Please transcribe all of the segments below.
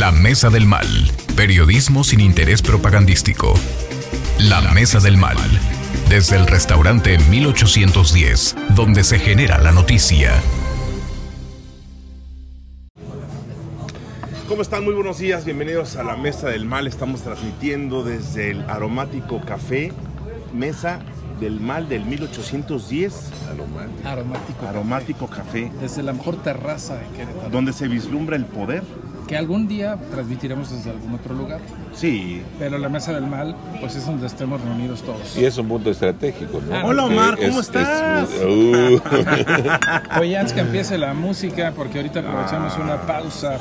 La Mesa del Mal. Periodismo sin interés propagandístico. La Mesa del Mal. Desde el restaurante 1810, donde se genera la noticia. ¿Cómo están? Muy buenos días, bienvenidos a la Mesa del Mal. Estamos transmitiendo desde el aromático café, Mesa del Mal del 1810. Aromático. Aromático café, Desde la mejor terraza de Querétaro. donde se vislumbra el poder. Que algún día transmitiremos desde algún otro lugar. Sí. Pero la mesa del mal, pues es donde estemos reunidos todos. Y es un punto estratégico, ¿no? Hola, Porque Omar, ¿cómo estás? uh, Oye, antes que empiece la música, porque ahorita aprovechamos una pausa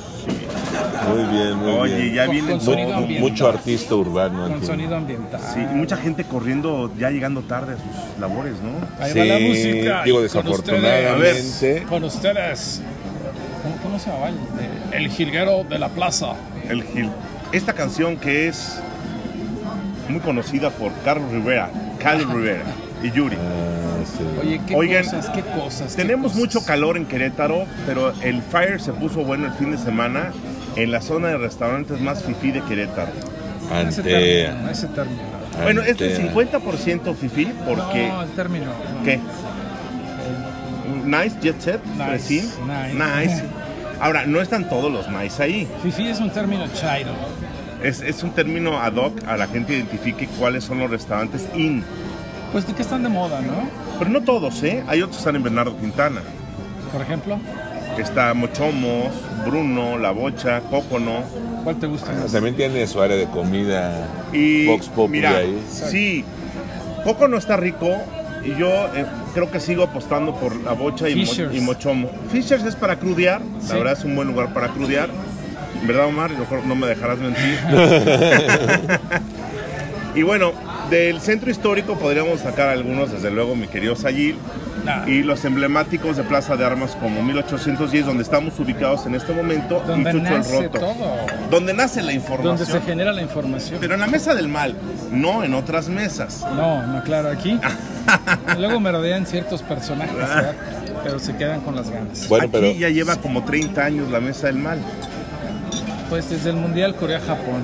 muy bien, muy Oye, bien. ya Con- viene con todo. sonido ambiental. Mucho artista urbano con aquí. sonido ambiental. Sí, y mucha gente corriendo, ya llegando tarde a sus labores, ¿no? Ahí va la Sí, música. digo, Con desafortunadamente. ustedes, con ustedes. ¿Cómo, cómo se llamaba? El, el jilguero de la plaza. El Gil. Esta canción que es muy conocida por Carlos Rivera, Carlos Rivera y Yuri. Ah, sí. Oye, qué Oigan, cosas, qué cosas. qué Tenemos cosas. mucho calor en Querétaro, pero el fire se puso bueno el fin de semana en la zona de restaurantes más fifí de Querétaro. Ese Ante, término, ese término. Bueno, es el 50% fifí porque... No, el término. no. ¿Qué? Nice, Jet Set, Nice, Fresín. nice. nice. Ahora, no están todos los nice ahí. Fifi es un término chairo. Es, es un término ad hoc a la gente identifique cuáles son los restaurantes in. Pues de que están de moda, ¿no? Pero no todos, ¿eh? Hay otros que están en Bernardo Quintana. Por ejemplo, Está Mochomos, Bruno, La Bocha, Cócono. ¿cuál te gusta más? También tiene su área de comida Y Vox Populi mira, ahí. sí, Cócono está rico y yo eh, creo que sigo apostando por La Bocha y, Mo- Fishers. y Mochomo. Fishers es para crudear, la Sí. verdad es un buen lugar para crudear. ¿Verdad, Omar? Yo no me dejarás mentir. y bueno, del centro histórico podríamos sacar algunos, desde luego, mi querido Sayil. Nah. Y los emblemáticos de Plaza de Armas como 1810, donde estamos ubicados en este momento, Donde y Chucho el nace Roto. todo. Donde nace la información. Donde se genera la información. Pero en la mesa del mal, no en otras mesas. No, no, claro, aquí. Luego me rodean ciertos personajes, ¿verdad? pero se quedan con las ganas. Bueno, Aquí pero ya lleva como 30 años la mesa del mal. Pues desde el Mundial Corea-Japón.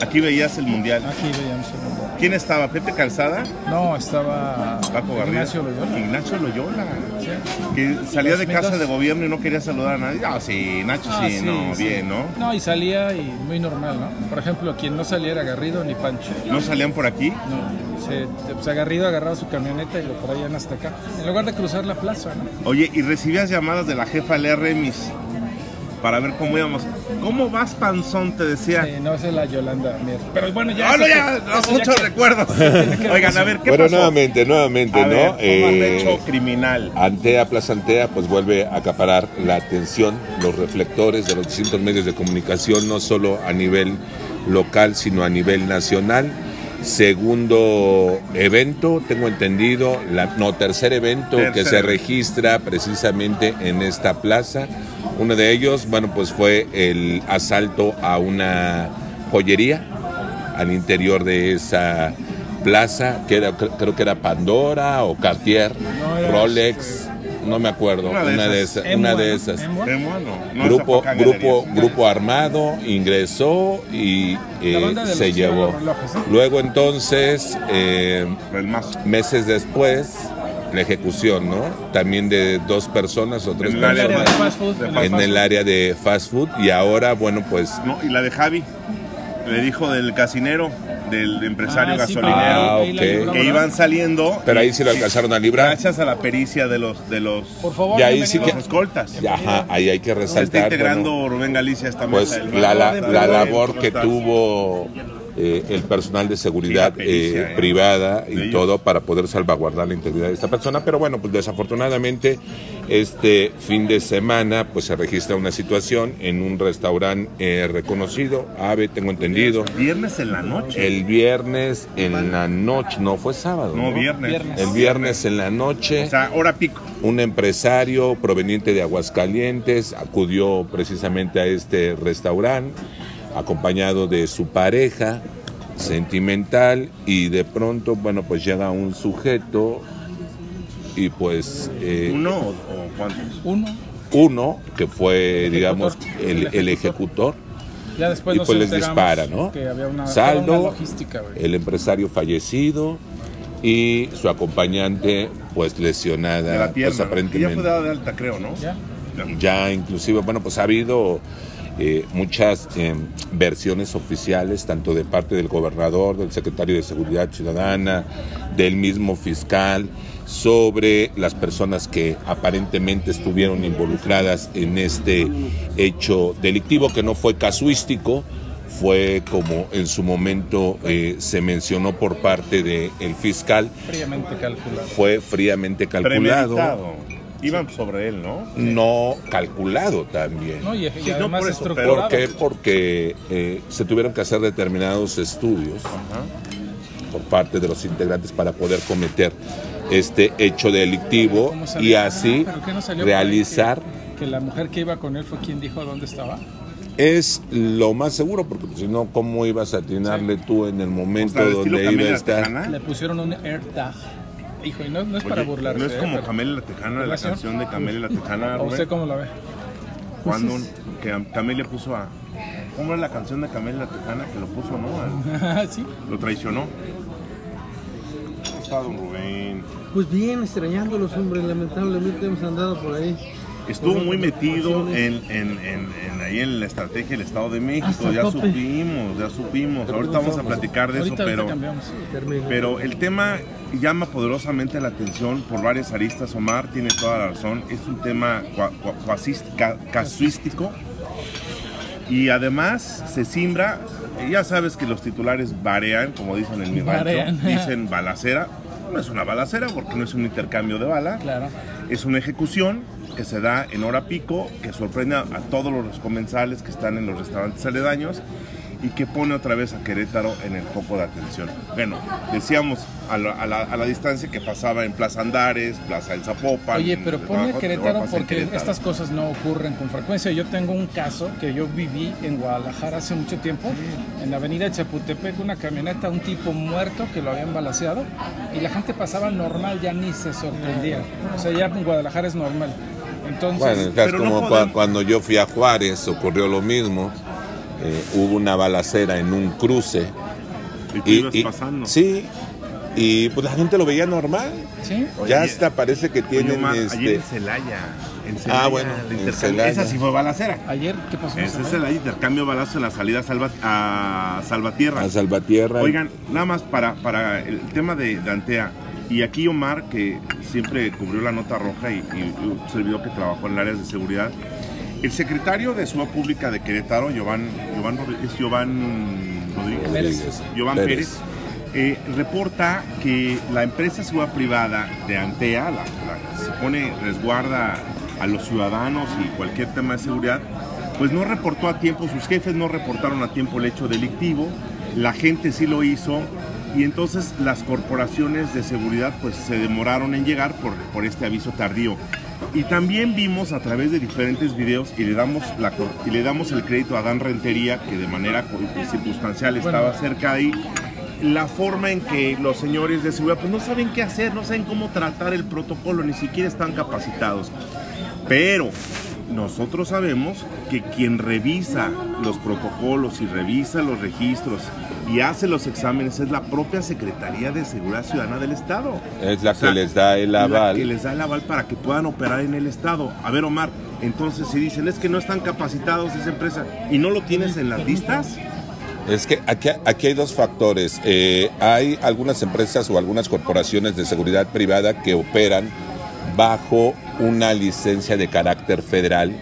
Aquí veías el mundial. Aquí veíamos el Mundial. ¿Quién estaba? ¿Pepe Calzada? No, estaba Paco. Ignacio Loyola. Ignacio Loyola. Sí. Que salía de 2002. casa de gobierno y no quería saludar a nadie. Ah, sí, Nacho Ah, sí, no, bien, ¿no? No, y salía y muy normal, ¿no? Por ejemplo, quien no salía era Garrido ni Pancho. ¿No salían por aquí? No, se, pues a Garrido agarraba su camioneta y lo traían hasta acá. En lugar de cruzar la plaza, ¿no? Oye, y recibías llamadas de la jefa Lea Remis para ver cómo íbamos. ¿Cómo vas, panzón? Te decía. Sí, no, esa es la Yolanda Mier. Pero bueno, ya. Ah, no, ya, que- no, eso ya muchos recuerdos. que Oigan, a ver, ¿qué bueno, pasó? nuevamente, nuevamente, A ver, ¿no? ¿cómo Eh, han hecho criminal? Antea, Plaza Antea, pues vuelve a acaparar la atención, los reflectores de los distintos medios de comunicación, no solo a nivel local, sino a nivel nacional. Segundo evento, tengo entendido, la, no, tercer evento que se registra precisamente en esta plaza. Uno de ellos, bueno, pues fue el asalto a una joyería al interior de esa plaza, que era, cre- creo que era Pandora o Cartier, No, Rolex, no me acuerdo, Una de esas. Una de M1, esas. M1. Bueno, no, Grupo, grupo, grupo armado ingresó y eh, se llevó. relojes, ¿eh? Luego entonces, eh, meses después, la ejecución, ¿no? También de dos personas o tres En el área El área de personas fast food. De en fast en fast el área de fast food y ahora, bueno, pues No, y la de Javi. Le dijo del casinero, del empresario Ah, sí, gasolinero, Ah, ahí la ok. libró, que iban saliendo. Pero ahí sí lo alcanzaron a librar. Gracias a la pericia de los de los, Por favor, Y ahí sí los escoltas. Ya, Ajá, ahí hay que Se está resaltar. integrando bueno, Rubén Galicia esta pues mesa. del la, la- la labor ¿cómo que tuvo eh, el personal de seguridad pericia, eh, eh. privada y ellos. todo para poder salvaguardar la integridad de esta persona. Pero bueno, pues desafortunadamente este fin de semana pues se registra una situación en un restaurante eh, reconocido, AVE, tengo entendido. Viernes en la noche. El viernes en la noche, no fue sábado. no, ¿no? viernes. Viernes. El viernes en la noche. O sea, hora pico. Un empresario proveniente de Aguascalientes acudió precisamente a este restaurante acompañado de su pareja sentimental y de pronto, bueno, pues llega un sujeto y pues eh, ¿Uno o, cuántos? Uno. uno, que fue, digamos, el, el ejecutor, Ya después y nos pues les dispara, ¿no? que había una- Saldo, una logística, el empresario fallecido y su acompañante pues De lesionada, la pierna. pues que ya aparentemente. fue dada de alta, creo, ¿no? Ya. ya inclusive, bueno, pues ha habido eh, muchas eh, versiones oficiales, tanto de parte del gobernador, del secretario de Seguridad Ciudadana, del mismo fiscal, sobre las personas que aparentemente estuvieron involucradas en este hecho delictivo, que no fue casuístico, fue como en su momento eh, se mencionó por parte del fiscal, Fríamente calculado. fue fríamente calculado, Premeditado. Iban sobre él, ¿no? no calculado también. No, y, y Sí, no por eso, pero-. ¿Por qué? Porque eh, se tuvieron que hacer determinados estudios Ajá. por parte de los integrantes para poder cometer este hecho delictivo ¿Cómo y salió? así Ah, ¿pero qué no realizar Que, que la mujer que iba con él fue quien dijo dónde estaba. es lo más seguro porque pues, si no cómo ibas a atinarle tú en el O momento sea, al estilo donde iba a estar Tejana. Le pusieron un AirTag. Hijo, y no, no es para burlarse. No es ¿eh? como Pero- Camila la Tejana, la canción de Camila la Tejana, ¿O usted cómo la ve? Cuando que a- Camila puso a... ¿Cómo es la canción de Camila la Tejana que lo puso, no? A- sí. Lo traicionó. ¿Cómo está, don Rubén? Pues bien, extrañándolos, hombre, lamentablemente hemos andado por ahí. Estuvo muy metido en, en, en, en ahí en la estrategia del Estado de México, Hasta ya tope. supimos, ya supimos. Ahorita vamos a platicar de eso, pero, pero el tema llama poderosamente la atención por varias aristas. Omar tiene toda la razón, es un tema cua- cua- cuasis- ca- casuístico y además se simbra. Ya sabes que los titulares varean, como dicen en mi rancho, dicen balacera. No es una balacera porque no es un intercambio de bala. Claro. Es una ejecución que se da en hora pico, que sorprende a, todos los comensales que están en los restaurantes aledaños y que pone otra vez a Querétaro en el foco de atención. Bueno, decíamos a la, a la- a la distancia que pasaba en Plaza Andares, Plaza El Zapopan. Oye, pero ponle a Querétaro porque Querétaro. estas cosas no ocurren con frecuencia. Yo tengo un caso que yo viví en Guadalajara hace mucho tiempo, en la avenida Chapultepec, una camioneta, un tipo muerto que lo habían balaceado y la gente pasaba normal, ya ni se sorprendía. O sea, ya en Guadalajara es normal. Entonces, Bueno, es pero no como podemos- cuando yo fui a Juárez ocurrió lo mismo. Eh, hubo una balacera en un cruce. Y tú ibas pasando. Sí, y pues la gente lo veía normal. ¿sí? Oye, ya hasta parece que Oye, tienen Omar, este, ayer en Celaya. En Celaya, Ah, bueno, en. Celaya. Esa sí fue balacera. Ayer, ¿qué pasó? Ese es el intercambio de balazos en la salida a, Salva- a Salvatierra. a Salvatierra. Oigan, nada más para, para el tema de, de Antea. Y aquí Omar, que siempre cubrió la nota roja y, y un servidor que trabajó en áreas de seguridad. El secretario de Seguridad Pública de Querétaro, Giovanni, Giovanni Rodríguez, Pérez. Pérez, eh, reporta que la empresa de seguridad privada de Antea, la, la que se pone resguarda a los ciudadanos y cualquier tema de seguridad, pues no reportó a tiempo, sus jefes no reportaron a tiempo el hecho delictivo, la gente sí lo hizo y entonces las corporaciones de seguridad pues se demoraron en llegar por, por este aviso tardío. Y también vimos a través de diferentes videos y le damos, la, y le damos el crédito a Dan Rentería, que de manera circunstancial Bueno. estaba cerca ahí, la forma en que los señores de seguridad pues no saben qué hacer, no saben cómo tratar el protocolo, ni siquiera están capacitados. Pero nosotros sabemos que quien revisa los protocolos y revisa los registros y hace los exámenes es la propia Secretaría de Seguridad Ciudadana del Estado. Es la O sea, que les da el la aval. que les da el aval para que puedan operar en el Estado. A ver, Omar, entonces si dicen es que no están capacitados esa empresa y no lo tienes en las listas, Es que aquí, aquí hay dos factores. Eh, hay algunas empresas o algunas corporaciones de seguridad privada que operan bajo una licencia de carácter federal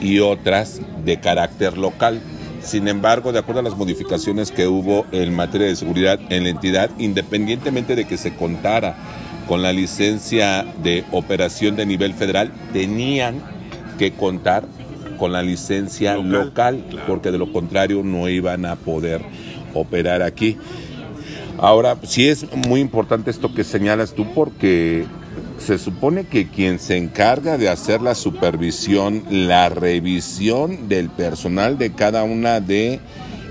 y otras de carácter local. Sin embargo, de acuerdo a las modificaciones que hubo en materia de seguridad en la entidad, independientemente de que se contara con la licencia de operación de nivel federal, tenían que contar con la licencia Local, local, claro. porque de lo contrario no iban a poder operar aquí. Ahora, sí es muy importante esto que señalas tú porque se supone que quien se encarga de hacer la supervisión, la revisión del personal de cada una de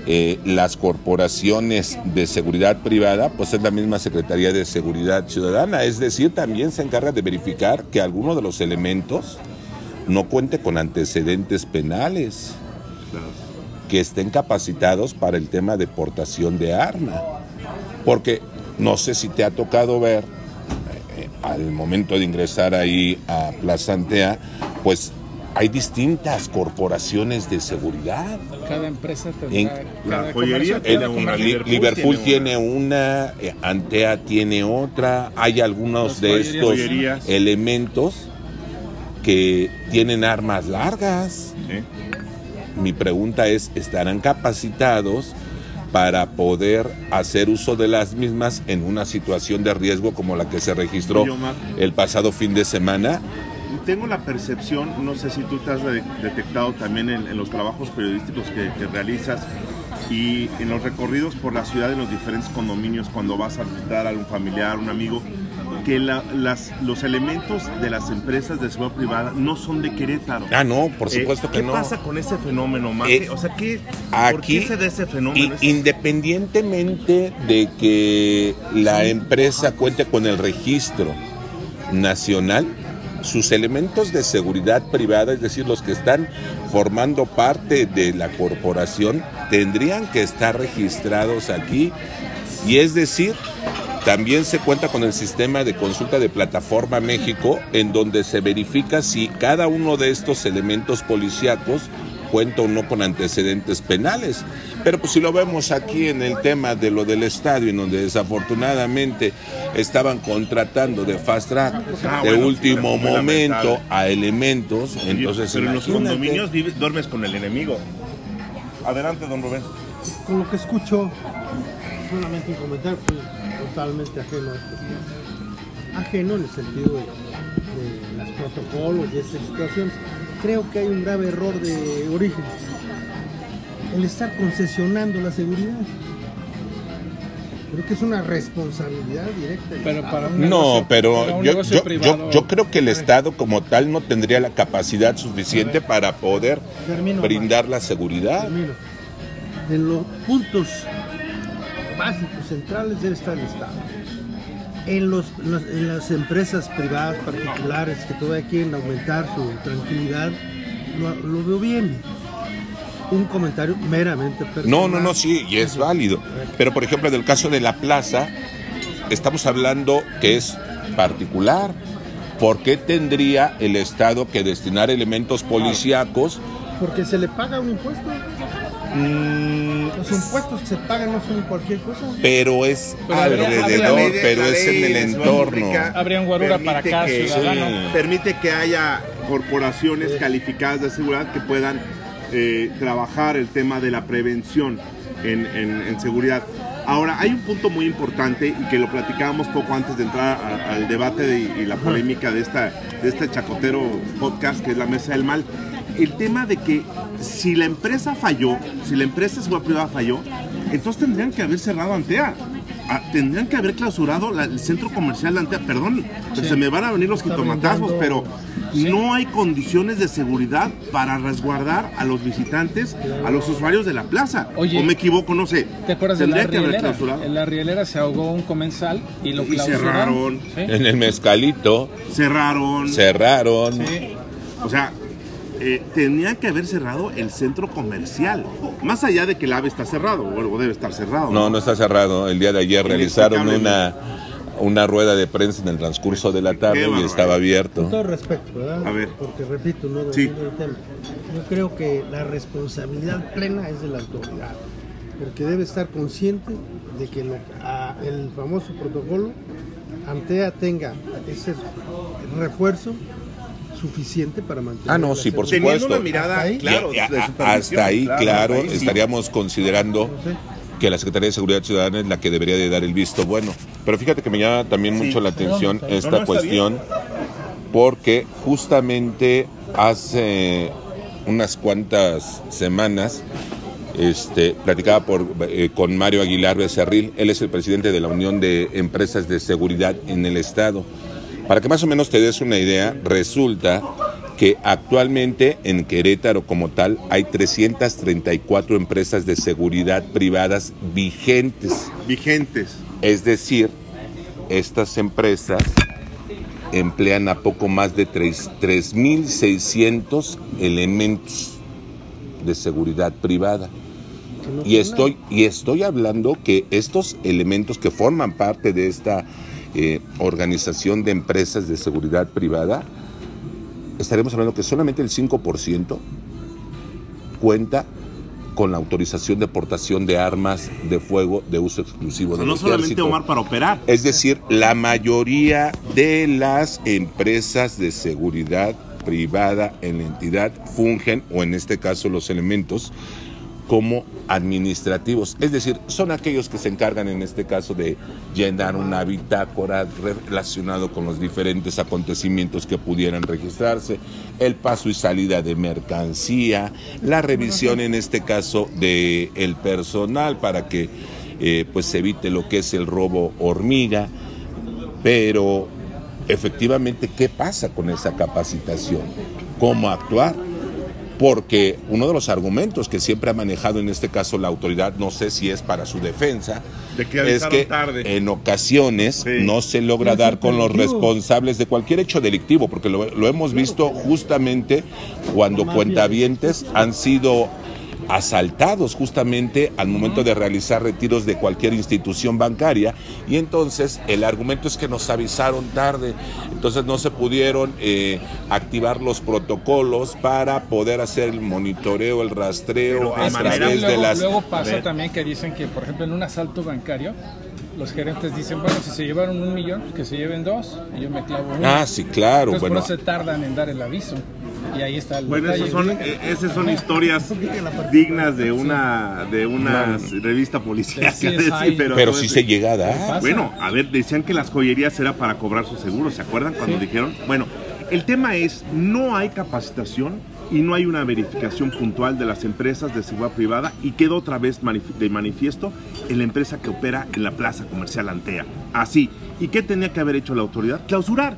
eh, las corporaciones de seguridad privada, pues es la misma Secretaría de Seguridad Ciudadana. Es decir, también se encarga de verificar que alguno de los elementos no cuente con antecedentes penales que estén capacitados para el tema de portación de arma. Porque no sé si te ha tocado ver, al momento de ingresar ahí a Plaza Antea, pues hay distintas corporaciones de seguridad. Cada empresa En-. La joyería tiene una, Liverpool Liverpool tiene tiene una, eh, Antea tiene otra, hay algunos Las de joyerías. estos Joyerías. elementos que tienen armas largas. ¿eh? Mi pregunta es, ¿estarán capacitados para poder hacer uso de las mismas en una situación de riesgo como la que se registró el pasado fin de semana? Tengo la percepción, no sé si tú te has de- detectado también en, en los trabajos periodísticos que, que realizas y en los recorridos por la ciudad en los diferentes condominios cuando vas a visitar a un familiar, un amigo, que la- las, los elementos de las empresas de seguridad privada no son de Querétaro. Ah, no, por Eh, supuesto que ¿Qué no. pasa con ese fenómeno, Omar? Eh, o sea, ¿qué, ¿por aquí- qué se da ese fenómeno? Independientemente de que la empresa cuente con el registro nacional, sus elementos de seguridad privada, es decir, los que están formando parte de la corporación, tendrían que estar registrados aquí. Y es decir, también se cuenta con el sistema de consulta de Plataforma México, en donde se verifica si cada uno de estos elementos policíacos cuenta o no con antecedentes penales. Pero pues si lo vemos aquí en el tema de lo del estadio, en donde desafortunadamente estaban contratando de fast track Ah, de bueno, último sí, momento a elementos, entonces pero en los condominios vives- duermes con el enemigo. Adelante, don Rubén. Con lo que escucho, solamente un comentario fue totalmente ajeno a esto. Ajeno en el sentido de, de los protocolos y esta situación. Creo que hay un grave error de origen. El estar concesionando la seguridad. Creo que es una responsabilidad directa. Pero para un No, negocio- para pero un yo, yo- privado- yo- yo creo que el Estado como tal no tendría la capacidad suficiente para poder Termino, brindar la seguridad. Termino. En los puntos básicos, centrales, debe estar el Estado. En, los, en las, en las empresas privadas, particulares, que todavía quieren aumentar su tranquilidad, lo, lo veo bien. Un comentario meramente personal. No, no, no, sí, y es válido. Pero por ejemplo, en el caso de la plaza, estamos hablando que es particular. ¿Por qué tendría el Estado que destinar elementos policíacos? Porque se le paga un impuesto. Mm, Los impuestos que se pagan no son cualquier cosa. pero es Pero alrededor, habría- pero es en el entorno. Habría un guarura para Permite cada que- ciudadano. Sí. permite que haya corporaciones calificadas de seguridad que puedan eh, trabajar el tema de la prevención en, en- en seguridad. Ahora, hay un punto muy importante y que lo platicábamos poco antes de entrar a- al debate de- y la polémica de, esta, de este chacotero podcast que es la Mesa del Mal. El tema de que si la empresa falló, si la empresa de seguridad privada falló, entonces tendrían que haber cerrado Antea. Ah, tendrían que haber clausurado la- el centro comercial de Antea. Perdón, pero se me van a venir los jitomatazos, pero no hay condiciones de seguridad para resguardar a los visitantes, a los usuarios de la plaza. Oye, o me equivoco, no sé. ¿Te acuerdas de la que haber clausurado. En la rielera se ahogó un comensal y lo Y clausuraron. cerraron. Sí. En el mezcalito Cerraron. cerraron. Sí. O sea, eh, tenían que haber cerrado el centro comercial. Más allá de que el AVE está cerrado, o debe estar cerrado. No, no está cerrado. El día de ayer realizaron una, una rueda de prensa en el transcurso de la tarde y estaba abierto. Con todo respeto, ¿verdad? A ver. Porque repito, no Sí. el tema. Yo creo que la responsabilidad plena es de la autoridad, porque debe estar consciente de que lo- a- el famoso protocolo Antea tenga ese refuerzo suficiente para mantener. Ah, no, sí, por seguridad. Teniendo supuesto. una mirada, Hasta ahí. claro, de hasta ahí, claro, hasta ahí sí. estaríamos considerando No sé. que la Secretaría de Seguridad Ciudadana es la que debería de dar el visto bueno. Pero fíjate que me llama también Sí. mucho la atención No, no, esta no, cuestión porque justamente hace unas cuantas semanas este, platicaba por, eh, con Mario Aguilar Becerril, él es el presidente de la Unión de Empresas de Seguridad en el Estado. Para que más o menos te des una idea, resulta que actualmente en Querétaro como tal hay 334 empresas de seguridad privadas vigentes. Vigentes. Es decir, estas empresas emplean a poco más de tres- 3.600 elementos de seguridad privada. No Y estoy, y estoy hablando que estos elementos que forman parte de esta eh, organización de empresas de seguridad privada, estaremos hablando que solamente el 5% cuenta con la autorización de portación de armas de fuego de uso exclusivo del no solamente. Omar para operar. Es decir, la mayoría de las empresas de seguridad privada en la entidad fungen, o en este caso los elementos, como administrativos. Es decir, son aquellos que se encargan en este caso de llenar una bitácora relacionado con los diferentes acontecimientos que pudieran registrarse, el paso y salida de mercancía, la revisión en este caso de el personal para que eh, pues se evite lo que es el robo hormiga, pero efectivamente, ¿qué pasa con esa capacitación? ¿Cómo actuar? Porque uno de los argumentos que siempre ha manejado en este caso la autoridad, no sé si es para su defensa, De que es que tarde. en ocasiones Sí. no se logra No dar con los responsables de cualquier hecho delictivo, porque lo, lo hemos visto justamente cuando cuentavientes han sido asaltados justamente al momento de realizar retiros de cualquier institución bancaria y entonces el argumento es que nos avisaron tarde, entonces no se pudieron eh, activar los protocolos para poder hacer el monitoreo, el rastreo a manera- través luego, de las... luego pasa también que dicen que, por ejemplo, en un asalto bancario, los gerentes dicen, bueno, si se llevaron un millón, que se lleven dos, y yo me clavo uno. Ah, sí, claro, Entonces bueno. por eso se tardan en dar el aviso. Y ahí está el Bueno, esas son, eh, esas son historias dignas de una de una revista policíaca. Sí, es sí, ahí. Pero no sí se llega a dar. Bueno, a ver, decían que las joyerías era para cobrar sus seguros, ¿se acuerdan cuando Sí. dijeron? Bueno, el tema es, no hay capacitación y no hay una verificación puntual de las empresas de seguridad privada y quedó otra vez manif- de manifiesto en la empresa que opera en la plaza comercial Antea. Así. ¿Y qué tenía que haber hecho la autoridad? Clausurar.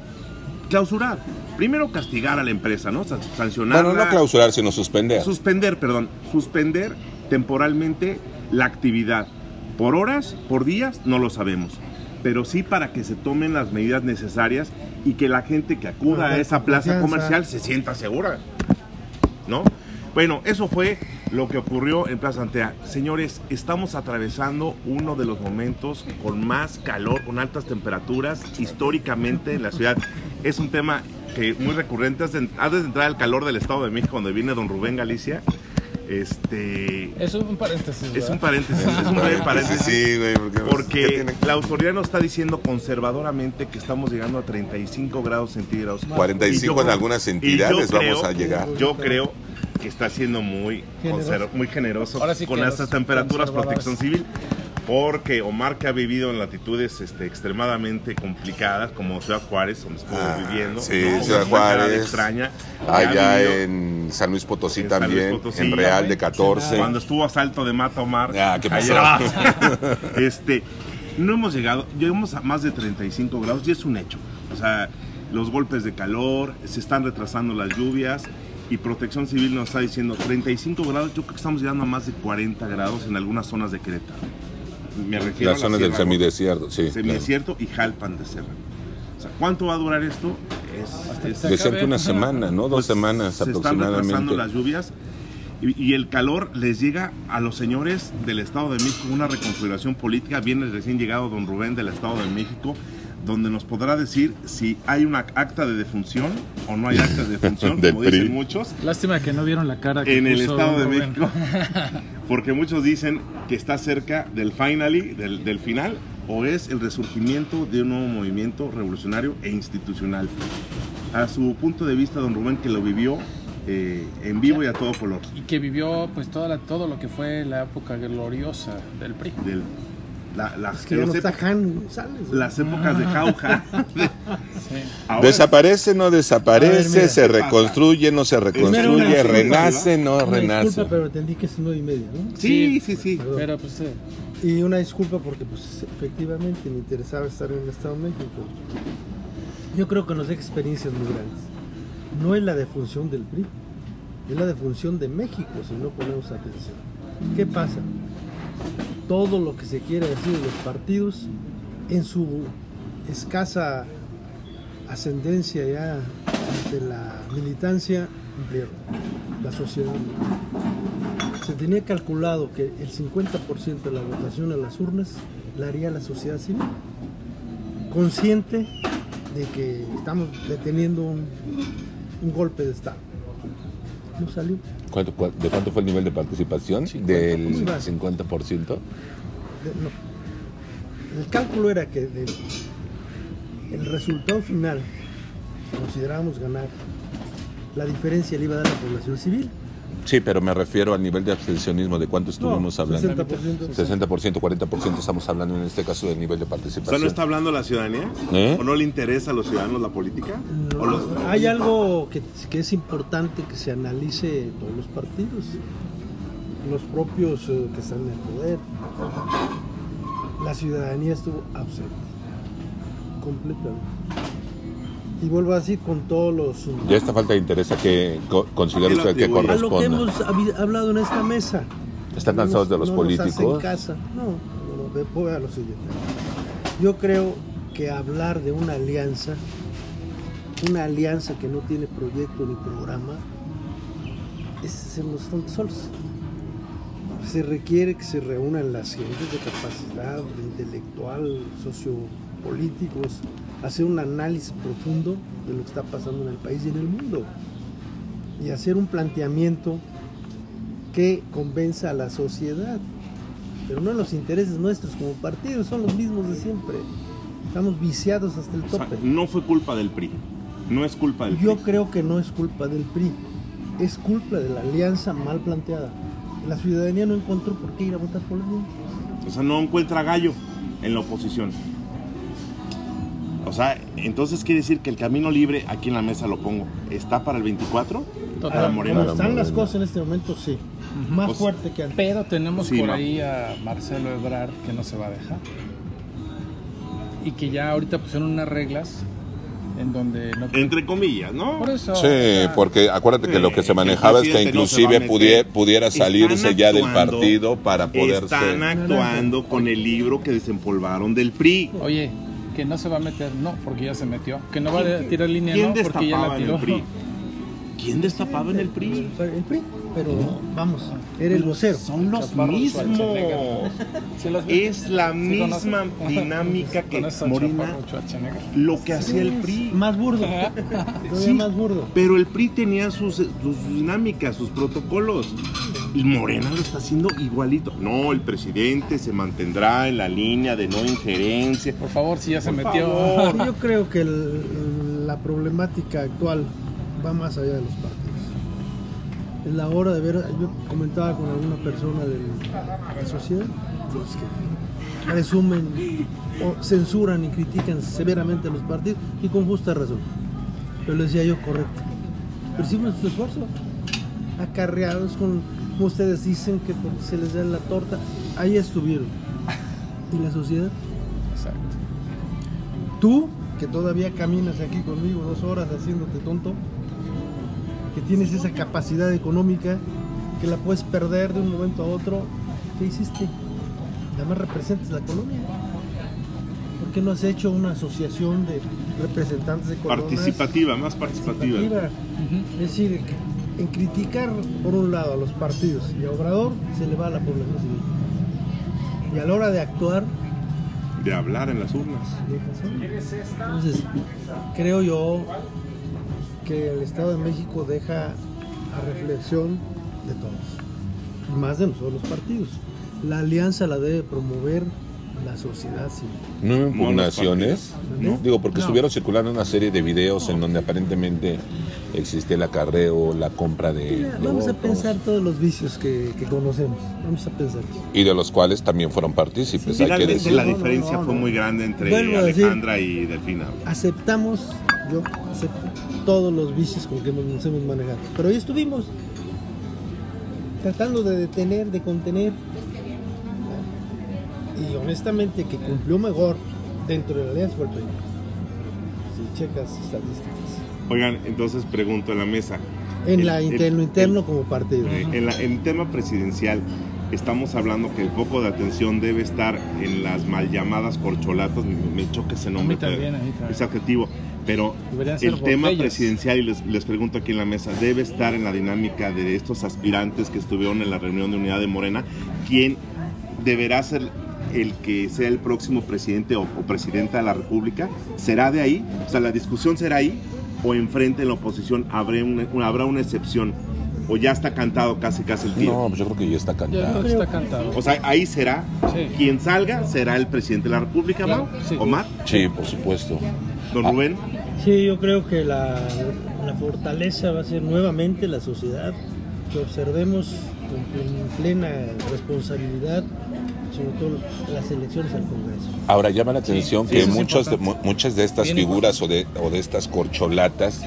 Clausurar. Primero castigar a la empresa, ¿no? San- Sancionarla. Bueno, no clausurar, sino suspender. Suspender, perdón, suspender temporalmente la actividad. Por horas, por días, no lo sabemos. Pero sí para que se tomen las medidas necesarias y que la gente que acuda a esa plaza comercial se sienta segura. ¿No? Bueno, eso fue lo que ocurrió en Plaza Antea. Señores, estamos atravesando uno de los momentos con más calor, con altas temperaturas históricamente en la ciudad. Es un tema que muy recurrente. Antes de, entrar al calor del Estado de México, donde viene don Rubén Galicia, este, Es un paréntesis. es un paréntesis, es un breve paréntesis. Sí, güey, porque, ¿qué Porque tiene? la autoridad nos está diciendo conservadoramente que estamos llegando a 35 grados centígrados. 45 Y yo- en algunas entidades creo- vamos a llegar. Yo creo que está siendo muy Generoso. muy generoso Ahora sí con estas temperaturas protección civil. Porque Omar que ha vivido en latitudes este, extremadamente complicadas como Ciudad Juárez, donde estuvo Ah, viviendo, sí, ¿no? Ciudad Juárez. extraña. Allá vivido en San Luis Potosí en San Luis también, Potosí, en Real de güey. 14. Cuando estuvo a salto de mata Omar. Ah, ¿qué pasó? ayer- este, no hemos llegado, llegamos a más de 35 grados y es un hecho. O sea, los golpes de calor, se están retrasando las lluvias y Protección Civil nos está diciendo 35 grados, yo creo que estamos llegando a más de 40 grados en algunas zonas de Querétaro. Me refiero Las a la zonas del semidesierto, sí. claro. semidesierto y Jalpan de Serra. O sea, ¿cuánto va a durar esto? Es, es- Decían que una semana, ¿no? Dos pues, semanas se están retrasando aproximadamente. las lluvias y, y el calor les llega a los señores del Estado de México una reconfiguración política. Viene recién llegado don Rubén del Estado de México, donde nos podrá decir si hay una acta de defunción o no hay acta de defunción, como dicen muchos, Lástima que no vieron la cara que en el Estado de Rubén. México. Porque muchos dicen que está cerca del finally, del, del final, o es el resurgimiento de un nuevo movimiento revolucionario e institucional. A su punto de vista, don Rubén, que lo vivió eh, en vivo y a todo color. Y que vivió pues toda la- todo lo que fue la época gloriosa del PRI. Del, la- la- Es que ya las no está las épocas de jauja. Sí. Ahora- Desaparece, no desaparece, ver, se reconstruye, no se reconstruye, una renace, no Una renace. disculpa, pero entendí que es nueve y media, ¿no? Sí, sí, sí. Pero pues eh, Y una disculpa porque pues efectivamente me interesaba estar en el Estado de México. Yo creo que nos da experiencias muy grandes. No es la defunción del PRI, es la defunción de México si no ponemos atención. ¿Qué pasa? Todo lo que se quiere decir de los partidos en su escasa ascendencia ya ante la militancia cumplieron, la sociedad. Se tenía calculado que el 50% de la votación a las urnas la haría la sociedad civil, consciente de que estamos deteniendo un, un golpe de Estado. No salió. ¿Cuánto- cua- ¿De cuánto fue el nivel de participación? Del 50%. De- no. El cálculo era que del- el resultado final, considerábamos ganar, la diferencia le iba a dar a la población civil. Sí, pero me refiero al nivel de abstencionismo. ¿De cuánto estuvimos No, hablando? 60%. 60%, 40% estamos hablando en este caso del nivel de O sea, participación. ¿no está hablando la ciudadanía? ¿Eh? ¿O no le interesa a los ciudadanos la política? No, ¿O los- hay algo que, que es importante que se analice en todos los partidos, los propios eh, que están en el poder. La ciudadanía estuvo ausente, completamente. Y vuelvo a decir con todos los... ¿Y esta falta de interés a qué co- considera ¿A qué lo usted que atribuye? A lo que corresponde? hemos hablado en esta mesa. ¿Están No cansados nos- de los no nos hacen políticos? casa. No, no, no, ve- voy a lo siguiente. Yo creo que hablar de una alianza, una alianza que no tiene proyecto ni programa, es hacernos tontos solos. Se requiere que se reúnan las gentes de capacidad de intelectual, sociopolíticos, hacer un análisis profundo de lo que está pasando en el país y en el mundo. Y hacer un planteamiento que convenza a la sociedad. Pero no los intereses nuestros como partidos, son los mismos de siempre. Estamos viciados hasta el o sea, tope. no fue culpa del PRI. No es culpa del Yo PRI. creo que no es culpa del PRI, es culpa de la alianza mal planteada. La ciudadanía no encontró por qué ir a votar por la alianza. O sea, no encuentra gallo en la oposición. O sea, entonces quiere decir que el camino libre, aquí en la mesa lo pongo, ¿está para el 24? Total. Para Morena. Como están las cosas en este momento, sí. Más Pues- fuerte que antes. Pero tenemos Sí, por no. ahí a Marcelo Ebrard que no se va a dejar. Y que ya ahorita pusieron unas reglas en donde no... Entre comillas, ¿no? Por eso... Sí, o sea, porque acuérdate que lo que se manejaba es que no inclusive pudie- pudiera Están salirse ya del actuando- partido para poderse... Están actuando con el libro que desempolvaron del PRI. Oye, que no se va a meter, no, porque ya se metió. Que no va a ¿Quién- tirar línea, ¿Quién no, porque ya la tiró. el PRI? ¿Quién destapaba en el PRI? El PRI, pero vamos, era el vocero. Son los Chaparro mismos. Es la ¿Sí misma dinámica que ¿Conoces al Morena, lo que hacía el PRI. Más burdo. Sí, más burdo. Pero el PRI tenía sus, sus dinámicas, sus protocolos. Y Morena lo está haciendo igualito. No, el presidente se mantendrá en la línea de no injerencia. Por favor, si ya se Por metió. favor. Yo creo que el- la problemática actual va más allá de los partidos. Es la hora de ver, yo comentaba con alguna persona de la sociedad, los que presumen o censuran y critican severamente a los partidos y con justa razón. Pero le decía yo, correcto. Perciben su esfuerzo, acarreados con, como ustedes dicen, que porque se les da la torta, ahí estuvieron. ¿Y la sociedad? Exacto. Tú, que todavía caminas aquí conmigo dos horas haciéndote tonto, que tienes esa capacidad económica, que la puedes perder de un momento a otro, ¿qué hiciste? Nada más representas la colonia. ¿Por qué no has hecho una asociación de representantes de colonias? Participativa, más participativa. participativa? Es decir, en criticar por un lado a los partidos y a Obrador se le va a la población civil. Y a la hora de actuar, De hablar en las urnas. entonces, creo yo que el Estado de México deja a reflexión de todos, y más de nosotros los partidos. La alianza la debe promover la sociedad civil. ¿No hubo No, impugnaciones? ¿No? Digo, porque No. estuvieron circulando una serie de videos en donde aparentemente existe el acarreo, la compra de, Mira, de vamos a votos, pensar todos los vicios que, que conocemos. Vamos a pensar. y de los cuales también fueron partícipes, hay que decir. la No, no, diferencia no, fue no. muy grande entre Vuelvo a decir- Alejandra y Delfina. Aceptamos, yo acepto todos los vicios con que nos hemos manejado. Pero ahí estuvimos tratando de detener, de contener. Y honestamente que cumplió mejor dentro de la alianza fue el PRI. Si checas estadísticas. Oigan, entonces pregunto en la mesa. En, El- la, el- interno el- como partido. Eh, en, la- en tema presidencial, estamos hablando que el foco de atención debe estar en las mal llamadas corcholatas. Me, me choca ese nombre. A mí también, a mí también. Ese adjetivo. Pero el tema botellas. presidencial, y les, les pregunto aquí en la mesa, debe estar en la dinámica de estos aspirantes que estuvieron en la reunión de unidad de Morena, quién deberá ser el que sea el próximo presidente o, o presidenta de la República. ¿Será de ahí? O sea, la discusión será ahí o enfrente en la oposición habrá una, habrá una excepción o ya está cantado casi casi el tiro. No, pues yo creo que ya está cantado. que está cantado. O sea, ahí será Sí. quien salga será el presidente de la República, Claro, sí. Omar, Sí, por supuesto. don Ah. Rubén. Sí, yo creo que la, la fortaleza va a ser nuevamente la sociedad, que observemos con plena responsabilidad, sobre todo las elecciones al Congreso. Ahora llama la atención sí, que muchos de- muchas de estas Bien figuras o de, o de estas corcholatas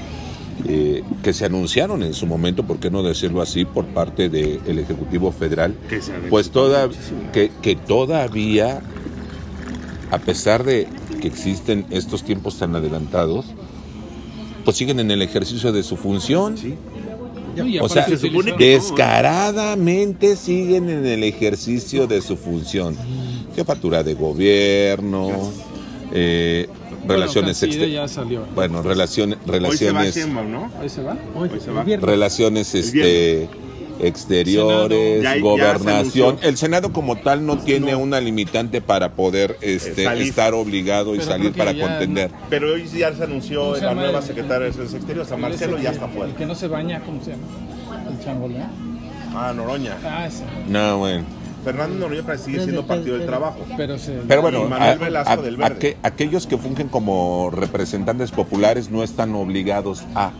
eh, que se anunciaron en su momento, por qué no decirlo así, por parte del Ejecutivo Federal, Que pues toda, que, que todavía, a pesar de que existen estos tiempos tan adelantados, pues siguen en el ejercicio de su función. Sí. O sea, se supone utilizaron- que- descaradamente siguen en el ejercicio de su función. Jefatura de gobierno, eh, Bueno, relaciones exteriores. ya salió. Bueno, relaciones, Hoy se va relaciones, ¿no? Ahí se va. Hoy, Hoy se va. relaciones El este, exteriores, Senado. Ya- ya se gobernación. El Senado como tal no tiene No. una limitante para poder este, Salir. estar obligado y Pero salir para ya contender. Pero hoy ya se anunció ¿Cómo se la nueva el- secretaria de Relaciones Exteriores, a El Marcelo ya está fuera. El que no se baña, ¿cómo se llama? El changolé. Ah, Noroña. Ah, ese. No, bueno. Fernando Noroña que sigue siendo Partido del Trabajo. Pero, se, Pero bueno, a- Velasco a- del Verde. aque- aquellos que fungen como representantes populares no están obligados a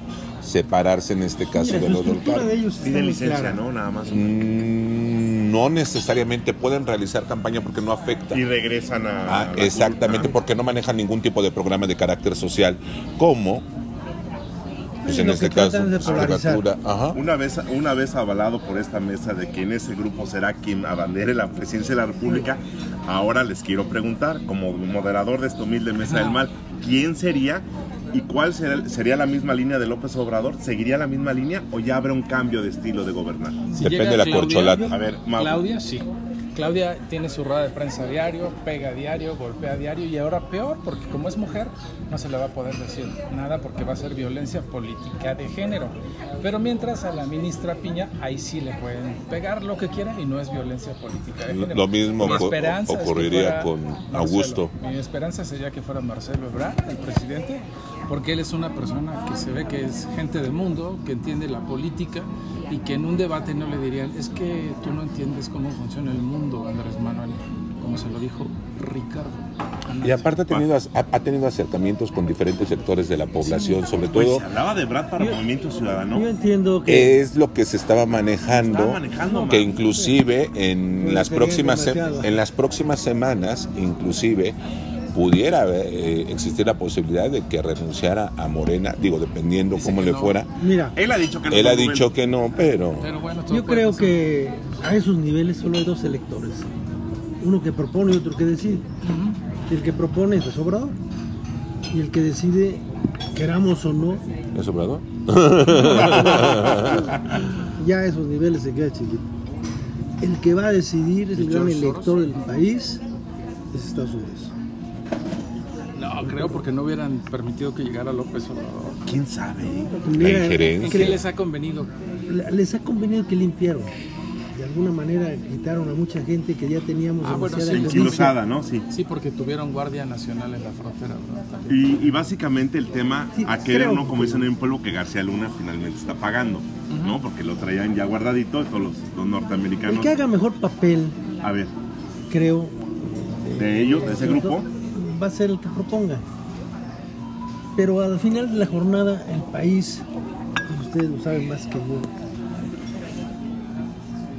separarse en este caso Mira, de los del cargo. de ellos Piden licencia, clara. ¿no? Nada más. Mm, No necesariamente pueden realizar campaña porque no afecta. Y regresan a. Ah, exactamente, cultura. porque no manejan ningún tipo de programa de carácter social, como, pues en este caso, ajá. Una vez, una vez avalado por esta mesa de que en ese grupo será quien abandere la presidencia de la República, ahora les quiero preguntar, como moderador de esta humilde mesa del mal, ¿quién sería y cuál será- sería la misma línea de López Obrador? ¿Seguiría la misma línea o ya habrá un cambio de estilo de gobernar? Si Depende de la Claudia- corcholata. A ver, Mau. Claudia, sí. Claudia tiene su rueda de prensa diario, pega diario, golpea diario y ahora peor porque como es mujer no se le va a poder decir nada porque va a ser violencia política de género. Pero mientras a la ministra Piña ahí sí le pueden pegar lo que quieran y no es violencia política de Lo- género. lo mismo Mi ocu- esperanza es que ocurriría con Marcelo. Augusto. Mi esperanza sería que fuera Marcelo Ebrard, el presidente, porque él es una persona que se ve que es gente del mundo, que entiende la política y que en un debate no le dirían, es que tú no entiendes cómo funciona el mundo, Andrés Manuel, como se lo dijo Ricardo. Y aparte ha tenido, ha, ha tenido acercamientos con diferentes sectores de la población, sobre Pues todo se hablaba de Brad para Yo- Movimiento Ciudadano. Yo entiendo que es lo que se estaba manejando, Estaba manejando, que inclusive en las próximas se- en las próximas semanas, inclusive pudiera eh, existir la posibilidad de que renunciara a Morena, digo dependiendo Dice cómo le no. fuera. mira, Él ha dicho que no. Él ha dicho que no, pero Pero bueno, yo creo pasar. que a esos niveles solo hay dos electores. Uno que propone y otro que decide. El que propone es Obrador y el que decide, queramos o no, ¿es Obrador? ya a esos niveles se queda chiquito. El que va a decidir es el ¿Y gran elector del país, es Estados Unidos. No, creo porque no hubieran permitido que llegara López Obrador. ¿Quién sabe? Mira, injerencia. ¿En que qué les ha convenido? les ha convenido que limpiaron. De alguna manera quitaron a mucha gente que ya teníamos Ah, bueno, sí, ¿no? Sí. Sí, porque tuvieron Guardia Nacional en la frontera, ¿verdad? También. Y, y básicamente el tema, Sí, a querer creo no, como que- dicen en un pueblo, que García Luna finalmente está pagando, ¿no? Porque lo traían ya guardadito, todos los, los norteamericanos. El que haga mejor papel, A ver, creo, de ellos, de ese grupo, va a ser el que proponga. Pero al final de la jornada, el país, ustedes lo saben más que yo,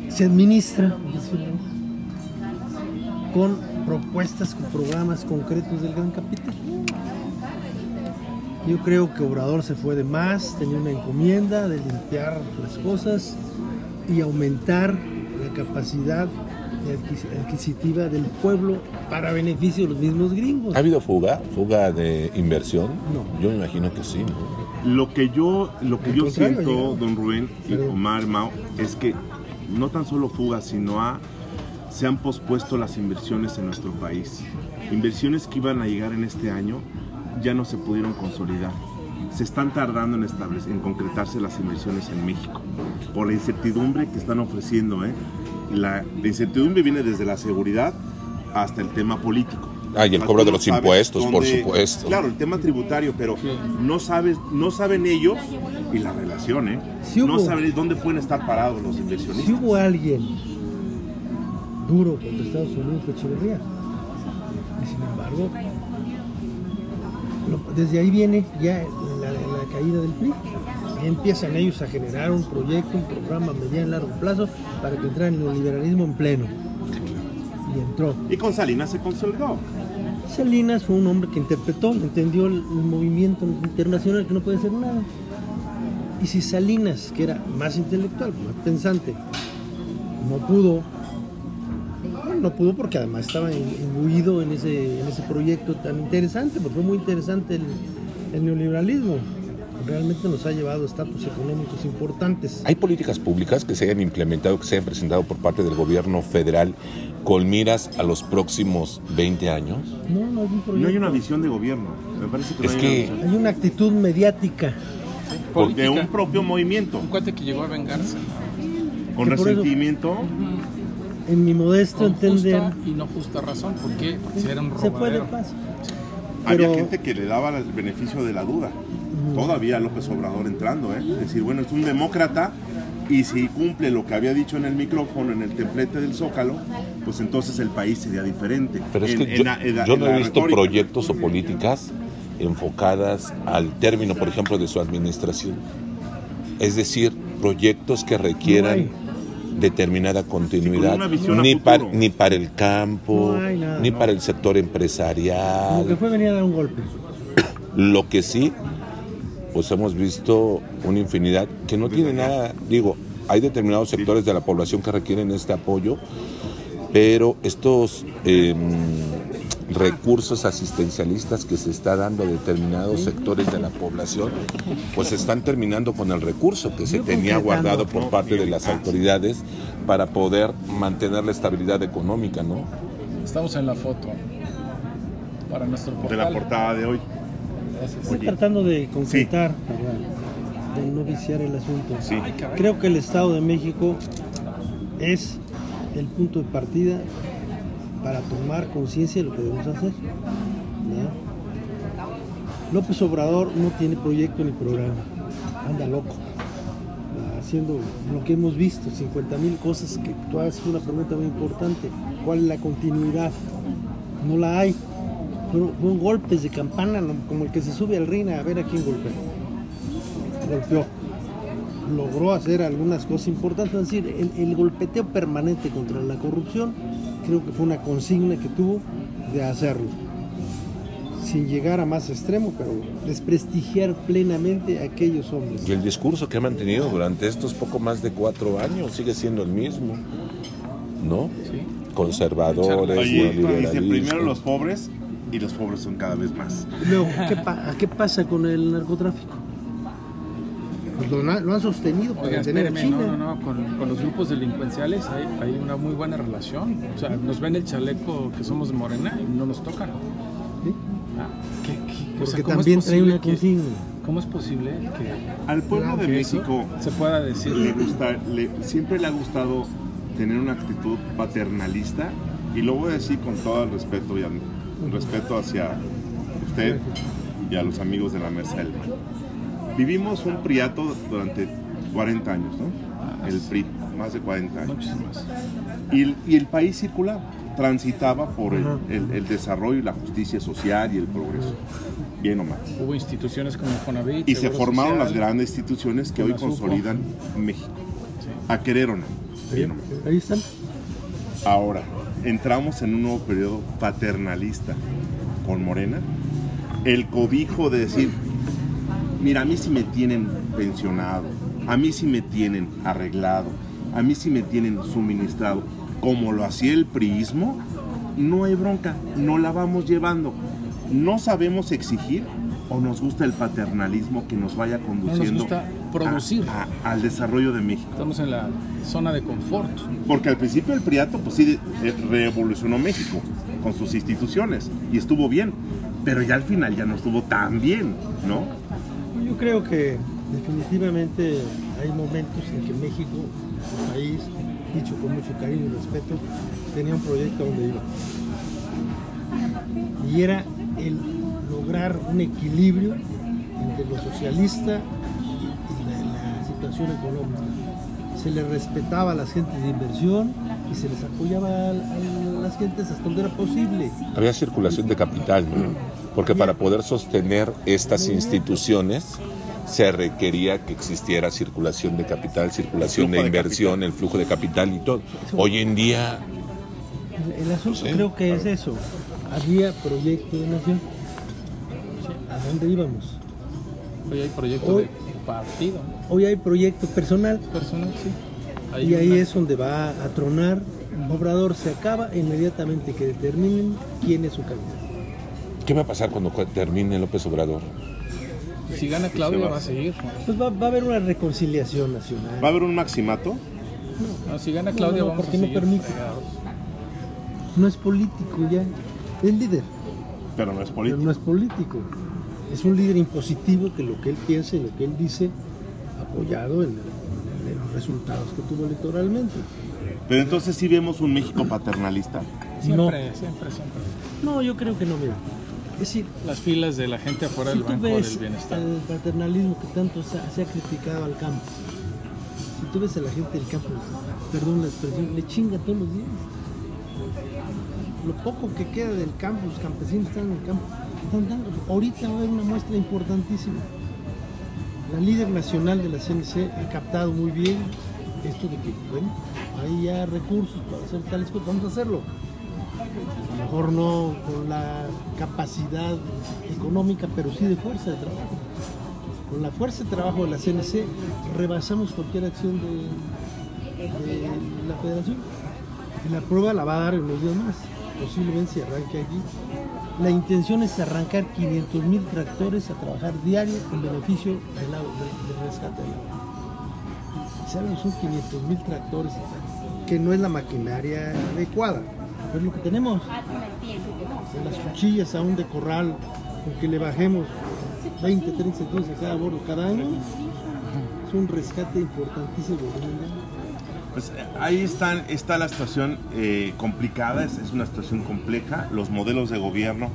se administra con propuestas, con programas concretos del gran capital. Yo creo que Obrador se fue de más, tenía una encomienda de limpiar las cosas y aumentar la capacidad adquisitiva del pueblo para beneficio de los mismos gringos. ¿Ha habido fuga? ¿Fuga de inversión? No. Yo me imagino que sí. ¿no? lo que yo, lo que yo siento, don Rubén y. Omar Mao, es que no tan solo fuga, sino se han pospuesto las inversiones en nuestro país. Inversiones que iban a llegar en este año ya no se pudieron consolidar. Se están tardando en, establecer, en concretarse las inversiones en México por la incertidumbre que están ofreciendo. ¿eh? La, la incertidumbre viene desde la seguridad hasta el tema político. Ah, y el cobro de los impuestos, por supuesto. Claro, el tema tributario, pero no sabes, no saben ellos y la relación, ¿eh? No saben dónde pueden estar parados los Si inversionistas. hubo alguien duro contra Estados Unidos fue Echeverría. Y sin embargo, desde ahí viene ya la, la caída del PRI. Empiezan ellos a generar un proyecto, un programa a mediano y largo plazo para que entrara el neoliberalismo en pleno. Y entró. Y con Salinas se consolidó. Salinas fue un hombre que interpretó, entendió el, movimiento internacional que no puede hacer nada. Y si Salinas, que era más intelectual, más pensante, no pudo, no pudo porque además estaba im- imbuido en ese, en ese proyecto tan interesante, porque fue muy interesante el, el neoliberalismo. Realmente nos ha llevado a estatus económicos importantes. ¿Hay políticas públicas que se hayan implementado, que se hayan presentado por parte del gobierno federal con miras a los próximos 20 años? No, no hay un No hay proyecto. una visión de gobierno. Me parece que no Es hay que- una. Hay una actitud mediática. de un propio movimiento, Un cuate que llegó a vengarse. con eso- resentimiento. En mi modesto Con entender, justa y no justa razón. ¿Por qué? Porque si era un se fue de robadero. paz. Había Pero- gente que le daba el beneficio de la duda. Todavía López Obrador entrando, ¿eh? Es decir, bueno, es un demócrata y si cumple lo que había dicho en el micrófono, en el templete del Zócalo, pues entonces el país sería diferente. Pero es En- que en yo, la- en la- yo en no he visto retórica. proyectos o políticas enfocadas al término, por ejemplo, de su administración. Es decir, proyectos que requieran determinada continuidad, ni, para, ni para el campo, No hay nada, ni no. para el sector Como que empresarial. fue venir a dar un golpe. Lo que sí, pues hemos visto una infinidad que no tiene nada, digo, hay determinados sectores de la población que requieren este apoyo, pero estos em, recursos asistencialistas que se está dando a determinados sectores de la población, pues están terminando con el recurso que se tenía guardado por parte de las autoridades para poder mantener la estabilidad económica, ¿no? Estamos en la foto. Para nuestro portal. De la portada de hoy. Estoy Oye. tratando de concretar, para- de no viciar el asunto. Sí. Creo que el Estado de México es el punto de partida para tomar conciencia de lo que debemos hacer. ¿no? López Obrador no tiene proyecto ni programa, anda loco, haciendo lo que hemos visto, 50 mil cosas que tú haces una pregunta muy importante, ¿cuál es la continuidad? No la hay. Fueron, fueron golpes de campana, como el que se sube al ring a ver a quién golpea. Golpeó logró hacer algunas cosas importantes, es decir, el, el golpeteo permanente contra la corrupción creo que fue una consigna que tuvo de hacerlo, sin llegar a más extremo, pero desprestigiar plenamente a aquellos hombres. Y el discurso que ha mantenido durante estos poco más de cuatro años sigue siendo el mismo, ¿no? Conservadores, Oye, dice primero los pobres y los pobres son cada vez más. Luego, ¿qué, pa- ¿qué pasa con el narcotráfico? Pues lo, lo han sostenido para Oiga, tener espéreme, China. no, no, no, con, con los grupos delincuenciales hay, hay una muy buena relación. O sea, nos ven el chaleco que somos de Morena y no nos tocan. ¿sí? Ah, ¿qué- qué- o sea, Porque ¿cómo es también trae posible una que- consigna. ¿Cómo es posible que, Al pueblo de México se pueda decir? le gusta, le- siempre le ha gustado tener una actitud paternalista y lo voy a decir con todo el respeto y el respeto hacia usted y a los amigos de la mesa del mal. Vivimos un priato durante 40 años, ¿no? El PRI, más de 40 años. Y el, y el país circulaba, transitaba por el, Ajá. el- el desarrollo y la justicia social y el progreso, bien o mal. Hubo instituciones como Fonavit. Y se formaron Social. las grandes instituciones que hoy consolidan México. A querer o no. bien o mal. Ahí están. Ahora, entramos en un nuevo periodo paternalista con Morena. El cobijo de decir, mira, a mí sí me tienen pensionado, a mí sí me tienen arreglado, a mí sí me tienen suministrado, como lo hacía el priismo, no hay bronca, no la vamos llevando. No sabemos exigir o nos gusta el paternalismo que nos vaya conduciendo gusta producir. a- a- al desarrollo de México. Estamos en la zona de confort. Porque al principio el Priato, pues sí, eh, revolucionó México con sus instituciones y estuvo bien. pero ya al final ya no estuvo tan bien, ¿no? Yo creo que definitivamente hay momentos en que México, el país, dicho con mucho cariño y respeto, tenía un proyecto donde iba. Y era el lograr un equilibrio entre lo socialista y económica. Se les respetaba a las gentes de inversión y se les apoyaba a, las gentes hasta donde era posible. Había circulación de capital, ¿no? porque para poder sostener estas instituciones se requería que existiera circulación de capital, circulación de inversión, el flujo de capital y todo. Hoy en día El, el asunto Sí, creo que es eso. Había proyecto de nación. ¿A dónde íbamos? Hoy hay proyecto Hoy- de partido, ¿no? Hoy hay proyecto personal personal, sí. Hay y ahí es donde va a tronar. Obrador se acaba inmediatamente que determinen quién es su candidato. ¿Qué va a pasar cuando termine López Obrador? Si gana Claudia va a seguir. Pues va, va a haber una reconciliación nacional. ¿Va a haber un maximato? No, si gana Claudia no, vamos porque a no seguir permite. pegados. No es político ya. Es líder, Pero no es pero político. no es político. Es un líder impositivo que lo que él piensa y lo que él dice, apoyado en, en los resultados que tuvo electoralmente. Pero entonces sí vemos un México paternalista. Siempre, siempre, siempre. No, yo creo que no, mira. Es decir, Las filas de la gente afuera si del tú Banco ves del Bienestar. el paternalismo que tanto se ha, se ha criticado al campo, si tú ves a la gente del campo, perdón la expresión, le chinga todos los días. Lo poco que queda del campo, los campesinos están en el campo, Ahorita va a haber una muestra importantísima. La líder nacional de la CNC ha captado muy bien esto de que, bueno, hay ya recursos para hacer tales cosas, vamos a hacerlo. A lo mejor no con la capacidad económica, pero sí de fuerza de trabajo. Con la fuerza de trabajo de la CNC rebasamos cualquier acción de, de la federación. Y la prueba la va a dar en unos días más. Posiblemente se arranque aquí. La intención es arrancar 500 mil tractores a trabajar diario en beneficio del, agua, del, del rescate del agua. Saben, son 500 mil tractores, que no es la maquinaria adecuada. Pero es lo que tenemos. En las cuchillas aún de corral, con que le bajemos 20, 30 centímetros a cada bordo cada año, es un rescate importantísimo. Pues eh, ahí están, está la situación eh, complicada, es, es una situación compleja, los modelos de gobierno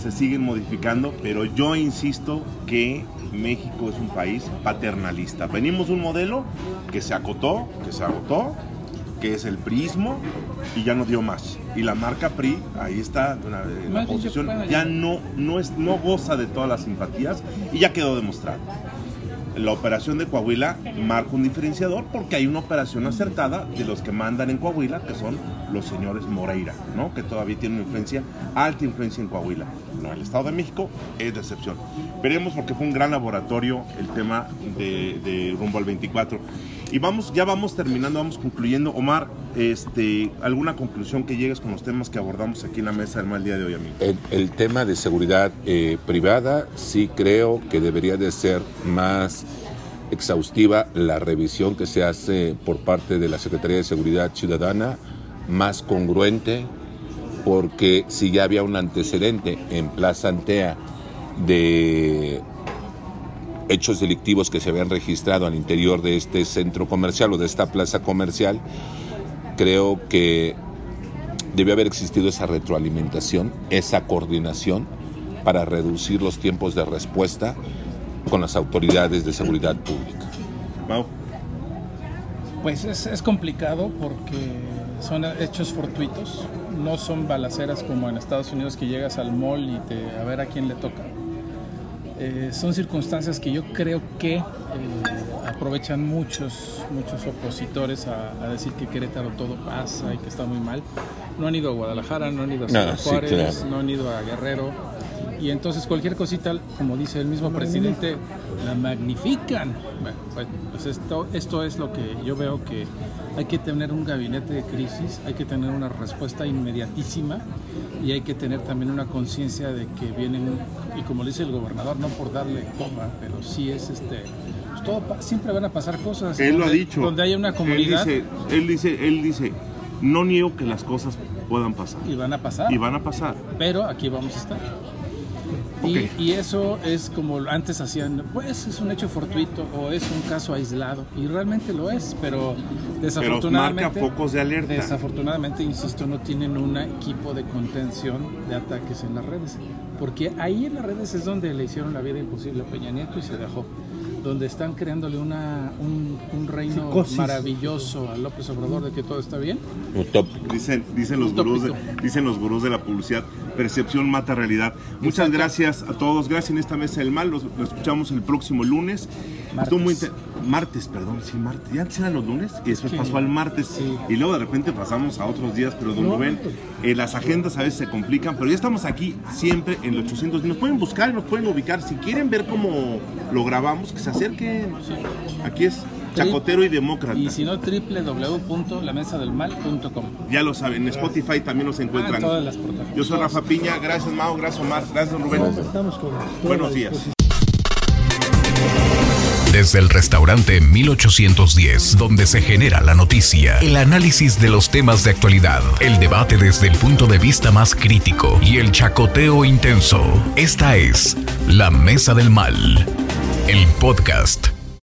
se siguen modificando, pero yo insisto que México es un país paternalista. Venimos de un modelo que se acotó, que se agotó, que es el prismo y ya no dio más. Y la marca PRI, ahí está, una- en la posición, ya- no, no, es, no goza de todas las simpatías y ya quedó demostrado la operación de Coahuila marca un diferenciador porque hay una operación acertada de los que mandan en Coahuila, que son los señores Moreira, ¿no? que todavía tienen una influencia, alta influencia en Coahuila. No, el Estado de México es de excepción. Veremos porque fue un gran laboratorio el tema de, de rumbo al 24. Y vamos, ya vamos terminando, vamos concluyendo. Omar, este, ¿alguna conclusión que llegues con los temas que abordamos aquí en la mesa del mal día de hoy, amigo? El, el tema de seguridad eh, privada sí creo que debería de ser más exhaustiva la revisión que se hace por parte de la Secretaría de Seguridad Ciudadana, más congruente, porque si ya había un antecedente en Plaza Antea de hechos delictivos que se habían registrado al interior de este centro comercial o de esta plaza comercial, creo que debe haber existido esa retroalimentación, esa coordinación para reducir los tiempos de respuesta con las autoridades de seguridad pública. Mau. Pues es, es complicado porque son hechos fortuitos, no son balaceras como en Estados Unidos que llegas al mall y te, a ver a quién le toca. Eh, son circunstancias que yo creo que eh, aprovechan muchos, muchos opositores a, a decir que Querétaro todo pasa y que está muy mal. No han ido a Guadalajara, no han ido a Ciudad No, sí, Juárez, claro. no han ido a Guerrero. Y entonces cualquier cosita, como dice el mismo presidente, la magnifican. Bueno, pues, pues esto, esto es lo que yo veo que hay que tener un gabinete de crisis, hay que tener una respuesta inmediatísima y hay que tener también una conciencia de que vienen, y como dice el gobernador, no por darle coma, pero sí es este, pues todo, siempre van a pasar cosas. Él lo ha dicho. Donde haya una comunidad Él dice, él dice, él dice, no niego que las cosas puedan pasar. y van a pasar. Y van a pasar. Pero aquí vamos a estar. Y, y, eso es como antes hacían, pues es un hecho fortuito o es un caso aislado. Y realmente lo es, pero desafortunadamente... Pero marca focos de alerta. Desafortunadamente, insisto, no tienen un equipo de contención de ataques en las redes. Porque ahí en las redes es donde le hicieron la vida imposible a Peña Nieto y se dejó donde están creándole una, un, un reino maravilloso a López Obrador de que todo está bien. Dicen, dicen, los gurús de, dicen los gurús de la publicidad, percepción mata realidad. Muchas gracias a todos, gracias en esta mesa del mal, lo escuchamos el próximo lunes. Martes. Muy martes, perdón, sí, martes. Ya antes eran los lunes y después pasó al martes y luego de repente pasamos a otros días, pero don Rubén, eh, las agendas a veces se complican, pero ya estamos aquí siempre en los 800. Nos pueden buscar, nos pueden ubicar. Si quieren ver cómo lo grabamos, que se acerquen. Aquí es Chacotero y Demócrata. Y si no, www.lamesadelmal.com. Ya lo saben, en Spotify también nos encuentran. Ah, todas las Yo soy Rafa Piña, gracias Mao, gracias Omar, gracias Rubén. Estamos con Buenos días. Desde el restaurante 1810, donde se genera la noticia, el análisis de los temas de actualidad, el debate desde el punto de vista más crítico y el chacoteo intenso. Esta es La Mesa del Mal, el podcast